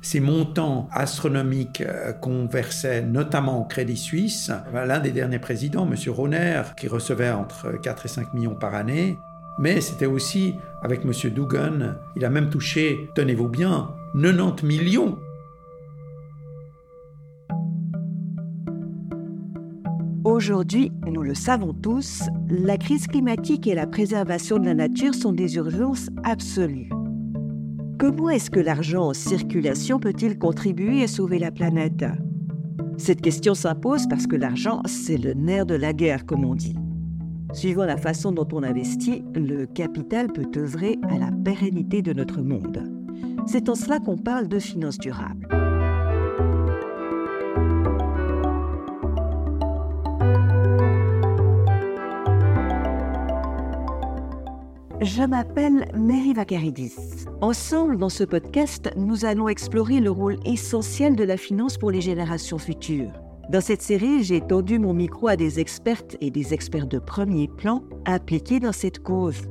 ces montants astronomiques euh, qu'on versait notamment au Crédit Suisse. L'un des derniers présidents, M. Roner, qui recevait entre 4 et 5 millions par année, mais c'était aussi avec M. Dugan, il a même touché, tenez-vous bien, 90 millions. Aujourd'hui, nous le savons tous, la crise climatique et la préservation de la nature sont des urgences absolues. Comment est-ce que l'argent en circulation peut-il contribuer à sauver la planète? Cette question s'impose parce que l'argent, c'est le nerf de la guerre, comme on dit. Suivant la façon dont on investit, le capital peut œuvrer à la pérennité de notre monde. C'est en cela qu'on parle de finances durables. Je m'appelle Mary Vakaridis. Ensemble, dans ce podcast, nous allons explorer le rôle essentiel de la finance pour les générations futures. Dans cette série, j'ai tendu mon micro à des expertes et des experts de premier plan impliqués dans cette cause.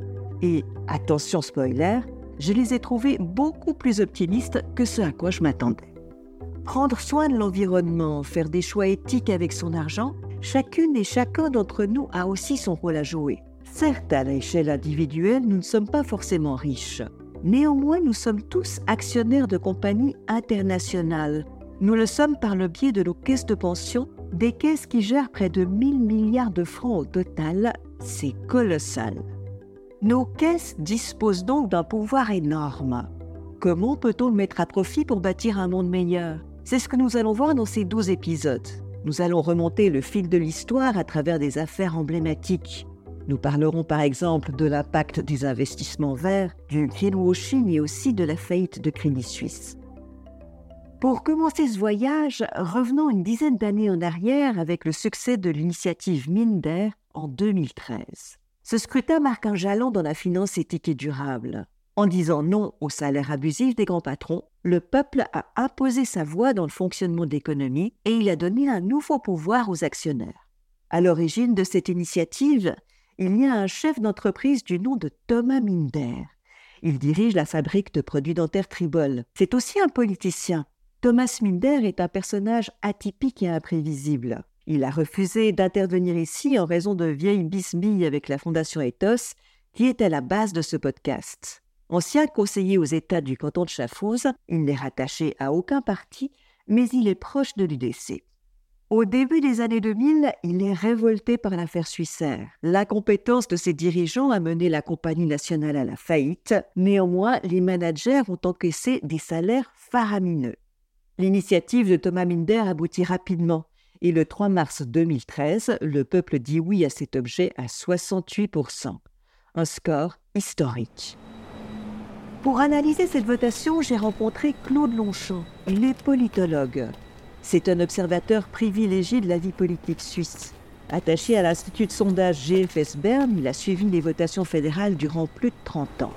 Et, attention spoiler, je les ai trouvés beaucoup plus optimistes que ce à quoi je m'attendais. Prendre soin de l'environnement, faire des choix éthiques avec son argent, chacune et chacun d'entre nous a aussi son rôle à jouer. Certes, à l'échelle individuelle, nous ne sommes pas forcément riches. Néanmoins, nous sommes tous actionnaires de compagnies internationales. Nous le sommes par le biais de nos caisses de pension, des caisses qui gèrent près de 1000 milliards de francs au total. C'est colossal. Nos caisses disposent donc d'un pouvoir énorme. Comment peut-on le mettre à profit pour bâtir un monde meilleur? C'est ce que nous allons voir dans ces 12 épisodes. Nous allons remonter le fil de l'histoire à travers des affaires emblématiques. Nous parlerons par exemple de l'impact des investissements verts, du greenwashing et aussi de la faillite de Crédit Suisse. Pour commencer ce voyage, revenons une dizaine d'années en arrière avec le succès de l'initiative Minder en 2013. Ce scrutin marque un jalon dans la finance éthique et durable. En disant non au salaire abusif des grands patrons, le peuple a imposé sa voix dans le fonctionnement de l'économie et il a donné un nouveau pouvoir aux actionnaires. À l'origine de cette initiative, il y a un chef d'entreprise du nom de Thomas Minder. Il dirige la fabrique de produits dentaires Tribol. C'est aussi un politicien. Thomas Minder est un personnage atypique et imprévisible. Il a refusé d'intervenir ici en raison de vieilles bisbilles avec la Fondation Ethos, qui est à la base de ce podcast. Ancien conseiller aux États du canton de Schaffhausen, il n'est rattaché à aucun parti, mais il est proche de l'UDC. Au début des années 2000, il est révolté par l'affaire Suissaire. L'incompétence de ses dirigeants a mené la compagnie nationale à la faillite. Néanmoins, les managers ont encaissé des salaires faramineux. L'initiative de Thomas Minder aboutit rapidement. Et le 3 mars 2013, le peuple dit oui à cet objet à 68%. Un score historique. Pour analyser cette votation, j'ai rencontré Claude Longchamp. Il est politologue. C'est un observateur privilégié de la vie politique suisse. Attaché à l'Institut de sondage GFS Bern, il a suivi les votations fédérales durant plus de 30 ans.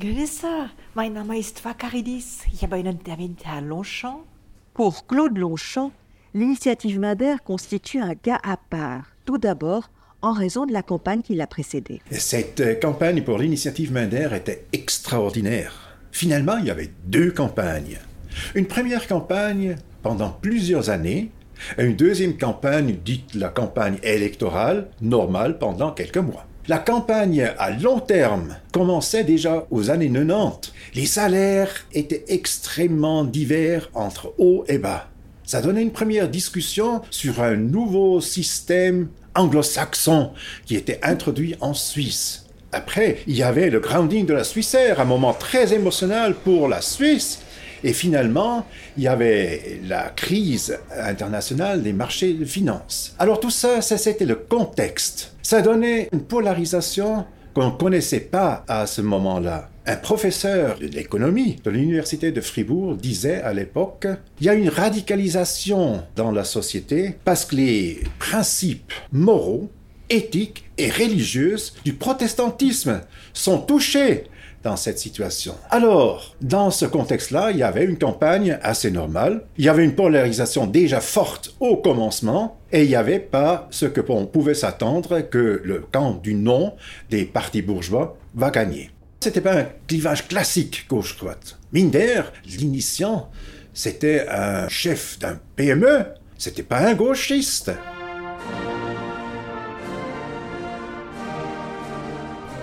Grüße, mein Name ist Vakaridis. Ich habe einen Termin Herr Longchamp. Pour Claude Longchamp, l'initiative Madère constitue un cas à part. Tout d'abord, en raison de la campagne qui l'a précédée. Cette euh, campagne pour l'initiative Madère était extraordinaire. Finalement, il y avait deux campagnes. Une première campagne pendant plusieurs années, et une deuxième campagne dite la campagne électorale, normale pendant quelques mois. La campagne à long terme commençait déjà aux années 90. Les salaires étaient extrêmement divers entre haut et bas. Ça donnait une première discussion sur un nouveau système anglo-saxon qui était introduit en Suisse. Après, il y avait le grounding de la Suissaire, un moment très émotionnel pour la Suisse. Et finalement, il y avait la crise internationale des marchés de finances. Alors tout ça, ça c'était le contexte. Ça donnait une polarisation qu'on ne connaissait pas à ce moment-là. Un professeur de l'économie de l'université de Fribourg disait à l'époque, il y a une radicalisation dans la société parce que les principes moraux, éthiques et religieux du protestantisme sont touchés dans cette situation. Alors, dans ce contexte-là, il y avait une campagne assez normale, il y avait une polarisation déjà forte au commencement, et il n'y avait pas ce que l'on pouvait s'attendre que le camp du non des partis bourgeois va gagner. C'était pas un clivage classique gauche-droite. Minder, l'initiant, c'était un chef d'un PME, c'était pas un gauchiste.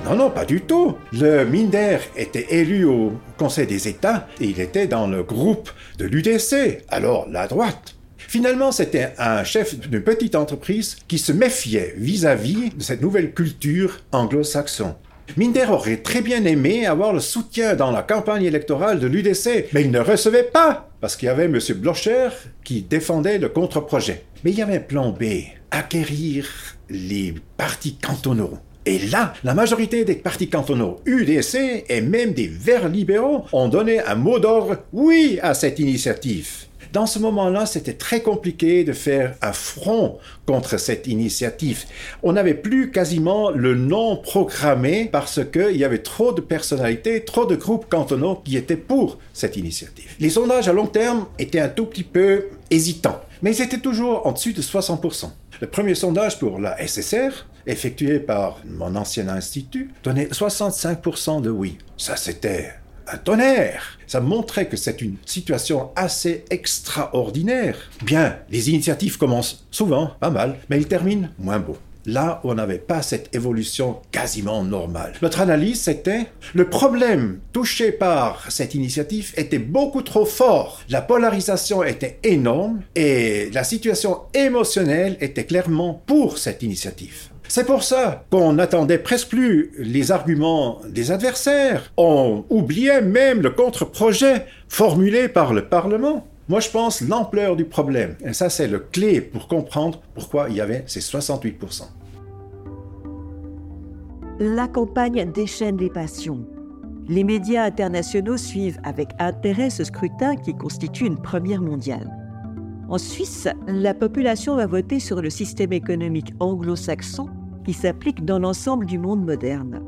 Non, non, pas du tout. Le Minder était élu au Conseil des États et il était dans le groupe de l'UDC, alors la droite. Finalement, c'était un chef d'une petite entreprise qui se méfiait vis-à-vis de cette nouvelle culture anglo-saxon. Minder aurait très bien aimé avoir le soutien dans la campagne électorale de l'UDC, mais il ne recevait pas, parce qu'il y avait M. Blocher qui défendait le contre-projet. Mais il y avait un plan B, acquérir les partis cantonaux. Et là, la majorité des partis cantonaux, UDC et même des Verts libéraux ont donné un mot d'ordre oui à cette initiative. Dans ce moment-là, c'était très compliqué de faire un front contre cette initiative. On n'avait plus quasiment le nom programmé parce qu'il y avait trop de personnalités, trop de groupes cantonaux qui étaient pour cette initiative. Les sondages à long terme étaient un tout petit peu hésitants, mais ils étaient toujours en dessus de 60%. Le premier sondage pour la SSR, effectué par mon ancien institut, donnait 65% de oui. Ça, c'était un tonnerre. Ça montrait que c'est une situation assez extraordinaire. Bien, les initiatives commencent souvent pas mal, mais ils terminent moins beau. Là on n'avait pas cette évolution quasiment normale. Notre analyse, c'était le problème touché par cette initiative était beaucoup trop fort. La polarisation était énorme et la situation émotionnelle était clairement pour cette initiative. C'est pour ça qu'on n'attendait presque plus les arguments des adversaires. On oubliait même le contre-projet formulé par le Parlement. Moi, je pense l'ampleur du problème. Et ça, c'est le clé pour comprendre pourquoi il y avait ces 68%. La campagne déchaîne les passions. Les médias internationaux suivent avec intérêt ce scrutin qui constitue une première mondiale. En Suisse, la population va voter sur le système économique anglo-saxon qui s'applique dans l'ensemble du monde moderne.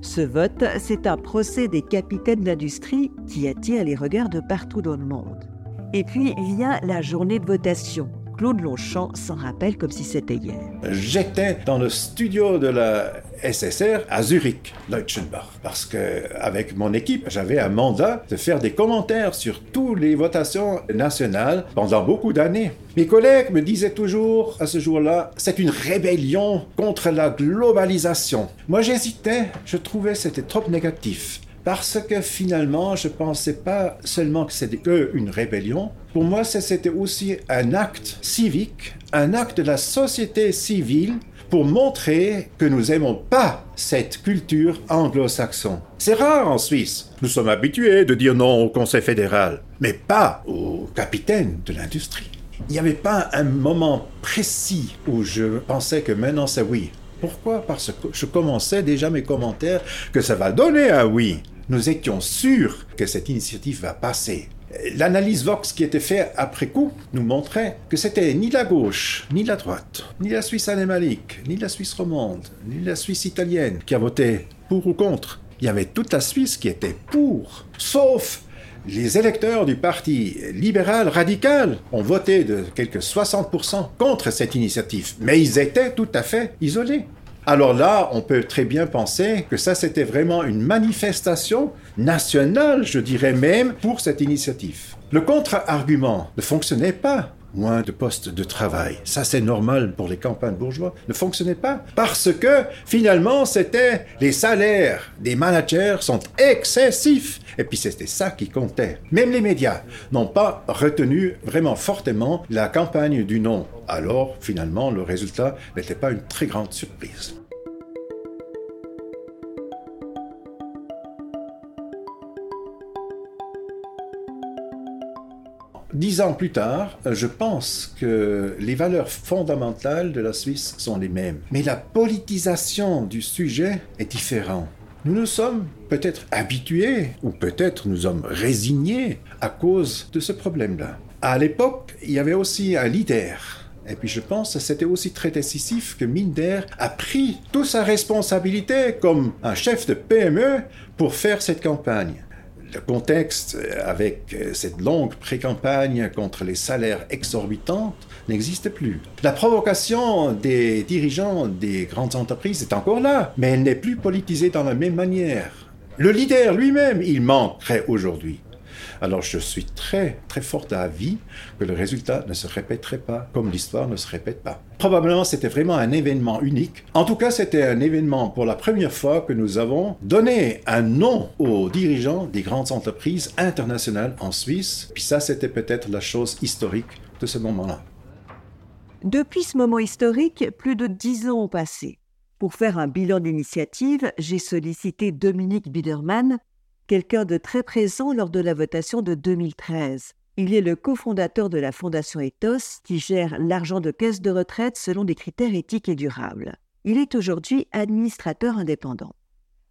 Ce vote, c'est un procès des capitaines d'industrie qui attire les regards de partout dans le monde. Et puis vient la journée de votation. Claude Longchamp s'en rappelle comme si c'était hier. J'étais dans le studio de la SSR à Zurich, Leutschenbach, parce que avec mon équipe, j'avais un mandat de faire des commentaires sur toutes les votations nationales pendant beaucoup d'années. Mes collègues me disaient toujours à ce jour-là, c'est une rébellion contre la globalisation. Moi j'hésitais, je trouvais c'était trop négatif parce que finalement, je ne pensais pas seulement que c'était une rébellion. Pour moi, c'était aussi un acte civique, un acte de la société civile pour montrer que nous n'aimons pas cette culture anglo-saxonne. C'est rare en Suisse. Nous sommes habitués de dire non au Conseil fédéral, mais pas au capitaine de l'industrie. Il n'y avait pas un moment précis où je pensais que maintenant c'est oui. Pourquoi? Parce que je commençais déjà mes commentaires que ça va donner un oui nous étions sûrs que cette initiative va passer. L'analyse Vox qui était faite après coup nous montrait que c'était ni la gauche, ni la droite, ni la Suisse anémalique, ni la Suisse romande, ni la Suisse italienne qui a voté pour ou contre. Il y avait toute la Suisse qui était pour, sauf les électeurs du parti libéral radical ont voté de quelques 60% contre cette initiative, mais ils étaient tout à fait isolés. Alors là, on peut très bien penser que ça, c'était vraiment une manifestation nationale, je dirais même, pour cette initiative. Le contre-argument ne fonctionnait pas. Moins de postes de travail, ça c'est normal pour les campagnes bourgeois, ne fonctionnait pas. Parce que finalement, c'était les salaires des managers sont excessifs. Et puis c'était ça qui comptait. Même les médias n'ont pas retenu vraiment fortement la campagne du non. Alors finalement, le résultat n'était pas une très grande surprise. Dix ans plus tard, je pense que les valeurs fondamentales de la Suisse sont les mêmes. Mais la politisation du sujet est différente. Nous nous sommes peut-être habitués, ou peut-être nous sommes résignés à cause de ce problème-là. À l'époque, il y avait aussi un leader, Et puis je pense que c'était aussi très décisif que Minder a pris toute sa responsabilité comme un chef de PME pour faire cette campagne. Le contexte avec cette longue pré-campagne contre les salaires exorbitants n'existe plus. La provocation des dirigeants des grandes entreprises est encore là, mais elle n'est plus politisée dans la même manière. Le leader lui-même, il manquerait aujourd'hui. Alors je suis très très fort d'avis que le résultat ne se répéterait pas comme l'histoire ne se répète pas. Probablement c'était vraiment un événement unique. En tout cas c'était un événement pour la première fois que nous avons donné un nom aux dirigeants des grandes entreprises internationales en Suisse. Puis ça c'était peut-être la chose historique de ce moment-là. Depuis ce moment historique, plus de dix ans ont passé. Pour faire un bilan d'initiative, j'ai sollicité Dominique Biedermann, quelqu'un de très présent lors de la votation de 2013. Il est le cofondateur de la Fondation Ethos qui gère l'argent de caisse de retraite selon des critères éthiques et durables. Il est aujourd'hui administrateur indépendant.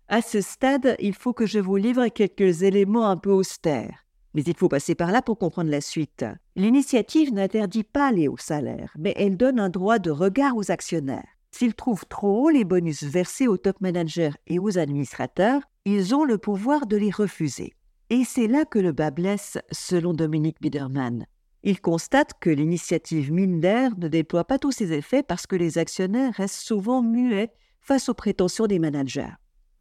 À ce stade, il faut que je vous livre quelques éléments un peu austères. Mais il faut passer par là pour comprendre la suite. L'initiative n'interdit pas les hauts salaires, mais elle donne un droit de regard aux actionnaires. S'ils trouvent trop haut les bonus versés aux top managers et aux administrateurs, ils ont le pouvoir de les refuser. Et c'est là que le bas blesse, selon Dominique Biedermann. Il constate que l'initiative Minder ne déploie pas tous ses effets parce que les actionnaires restent souvent muets face aux prétentions des managers.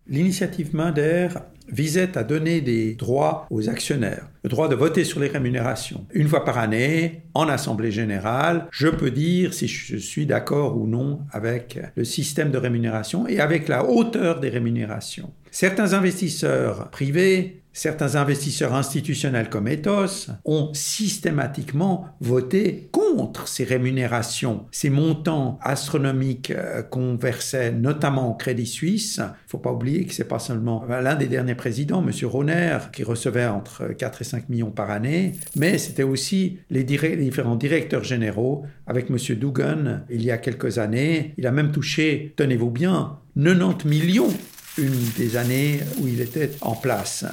L'initiative Minder visait à donner des droits aux actionnaires, le droit de voter sur les rémunérations. Une fois par année, en Assemblée générale, je peux dire si je suis d'accord ou non avec le système de rémunération et avec la hauteur des rémunérations. Certains investisseurs privés certains investisseurs institutionnels comme Ethos ont systématiquement voté contre ces rémunérations, ces montants astronomiques euh, qu'on versait notamment au Crédit Suisse. Il ne faut pas oublier que c'est pas seulement l'un des derniers présidents, M. Roner, qui recevait entre 4 et 5 millions par année, mais c'était aussi les, les différents directeurs généraux avec M. Dugan il y a quelques années. Il a même touché, tenez-vous bien, 90 millions une des années où il était en place.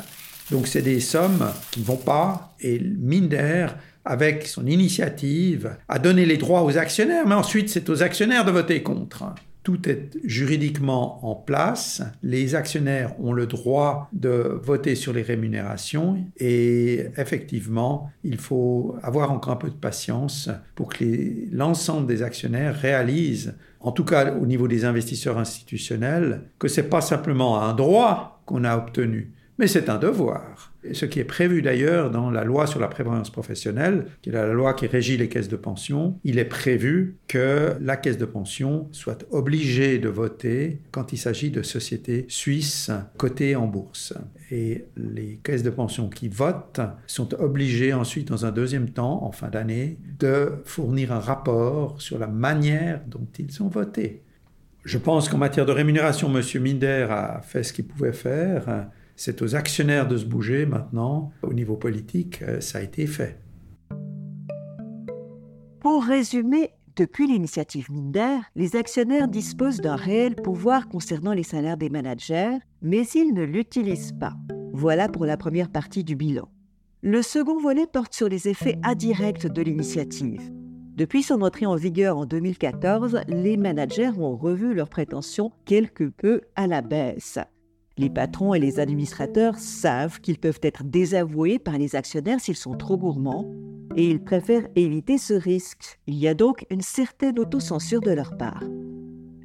Donc c'est des sommes qui ne vont pas et Minder avec son initiative, a donné les droits aux actionnaires, mais ensuite c'est aux actionnaires de voter contre. Tout est juridiquement en place. Les actionnaires ont le droit de voter sur les rémunérations et effectivement, il faut avoir encore un peu de patience pour que l'ensemble des actionnaires réalisent, en tout cas au niveau des investisseurs institutionnels, que ce n'est pas simplement un droit qu'on a obtenu, mais c'est un devoir. ce qui est prévu d'ailleurs dans la loi sur la prévoyance professionnelle, qui est la loi qui régit les caisses de pension, il est prévu que la caisse de pension soit obligée de voter quand il s'agit de sociétés suisses cotées en bourse. Et les caisses de pension qui votent sont obligées ensuite, dans un deuxième temps, en fin d'année, de fournir un rapport sur la manière dont ils ont voté. Je pense qu'en matière de rémunération, M. Minder a fait ce qu'il pouvait faire. C'est aux actionnaires de se bouger maintenant. Au niveau politique, euh, ça a été fait. Pour résumer, depuis l'initiative Minder, les actionnaires disposent d'un réel pouvoir concernant les salaires des managers, mais ils ne l'utilisent pas. Voilà pour la première partie du bilan. Le second volet porte sur les effets indirects de l'initiative. Depuis son entrée en vigueur en 2014, les managers ont revu leurs prétentions quelque peu à la baisse. Les patrons et les administrateurs savent qu'ils peuvent être désavoués par les actionnaires s'ils sont trop gourmands et ils préfèrent éviter ce risque. Il y a donc une certaine autocensure de leur part.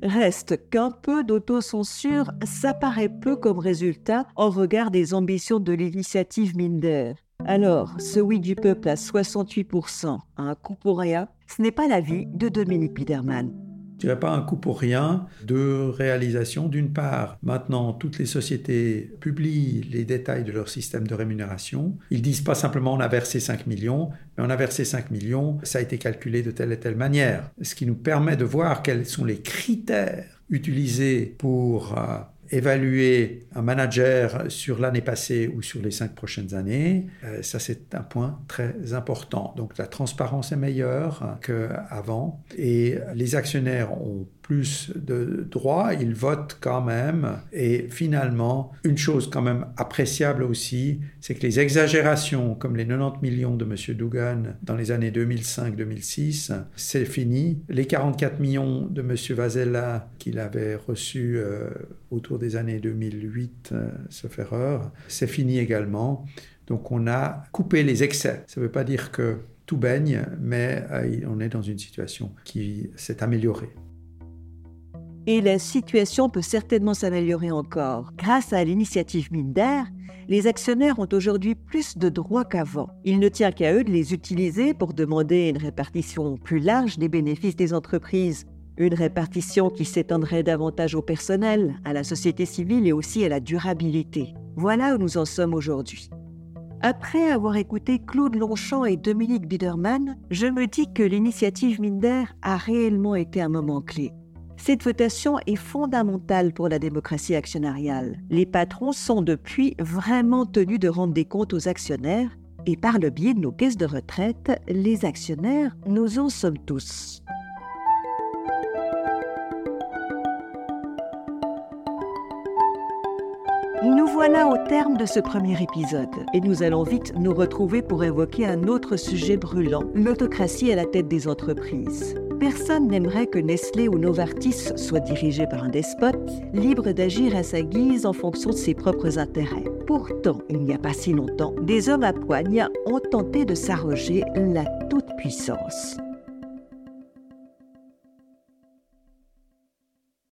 Reste qu'un peu d'autocensure, ça paraît peu comme résultat en regard des ambitions de l'initiative Minder. Alors, ce oui du peuple à 68%, à un coup pour rien, ce n'est pas l'avis de Dominique Biederman. Je dirais pas un coup pour rien de réalisation d'une part. Maintenant, toutes les sociétés publient les détails de leur système de rémunération. Ils disent pas simplement on a versé 5 millions, mais on a versé 5 millions, ça a été calculé de telle et telle manière. Ce qui nous permet de voir quels sont les critères utilisés pour euh, évaluer un manager sur l'année passée ou sur les cinq prochaines années, euh, ça c'est un point très important. Donc la transparence est meilleure qu'avant et les actionnaires ont plus de droits, ils votent quand même. Et finalement, une chose quand même appréciable aussi, c'est que les exagérations, comme les 90 millions de M. Dougan dans les années 2005-2006, c'est fini. Les 44 millions de M. Vazella qu'il avait reçus euh, autour des années 2008, euh, sauf erreur, c'est fini également. Donc on a coupé les excès. Ça ne veut pas dire que tout baigne, mais euh, on est dans une situation qui s'est améliorée. Et la situation peut certainement s'améliorer encore. Grâce à l'initiative Minder, les actionnaires ont aujourd'hui plus de droits qu'avant. Il ne tient qu'à eux de les utiliser pour demander une répartition plus large des bénéfices des entreprises. Une répartition qui s'étendrait davantage au personnel, à la société civile et aussi à la durabilité. Voilà où nous en sommes aujourd'hui. Après avoir écouté Claude Longchamp et Dominique Biederman, je me dis que l'initiative Minder a réellement été un moment clé. Cette votation est fondamentale pour la démocratie actionnariale. Les patrons sont depuis vraiment tenus de rendre des comptes aux actionnaires et par le biais de nos caisses de retraite, les actionnaires, nous en sommes tous. Nous voilà au terme de ce premier épisode et nous allons vite nous retrouver pour évoquer un autre sujet brûlant, l'autocratie à la tête des entreprises. Personne n'aimerait que Nestlé ou Novartis soient dirigés par un despote, libre d'agir à sa guise en fonction de ses propres intérêts. Pourtant, il n'y a pas si longtemps, des hommes à poigne ont tenté de s'arroger la toute-puissance.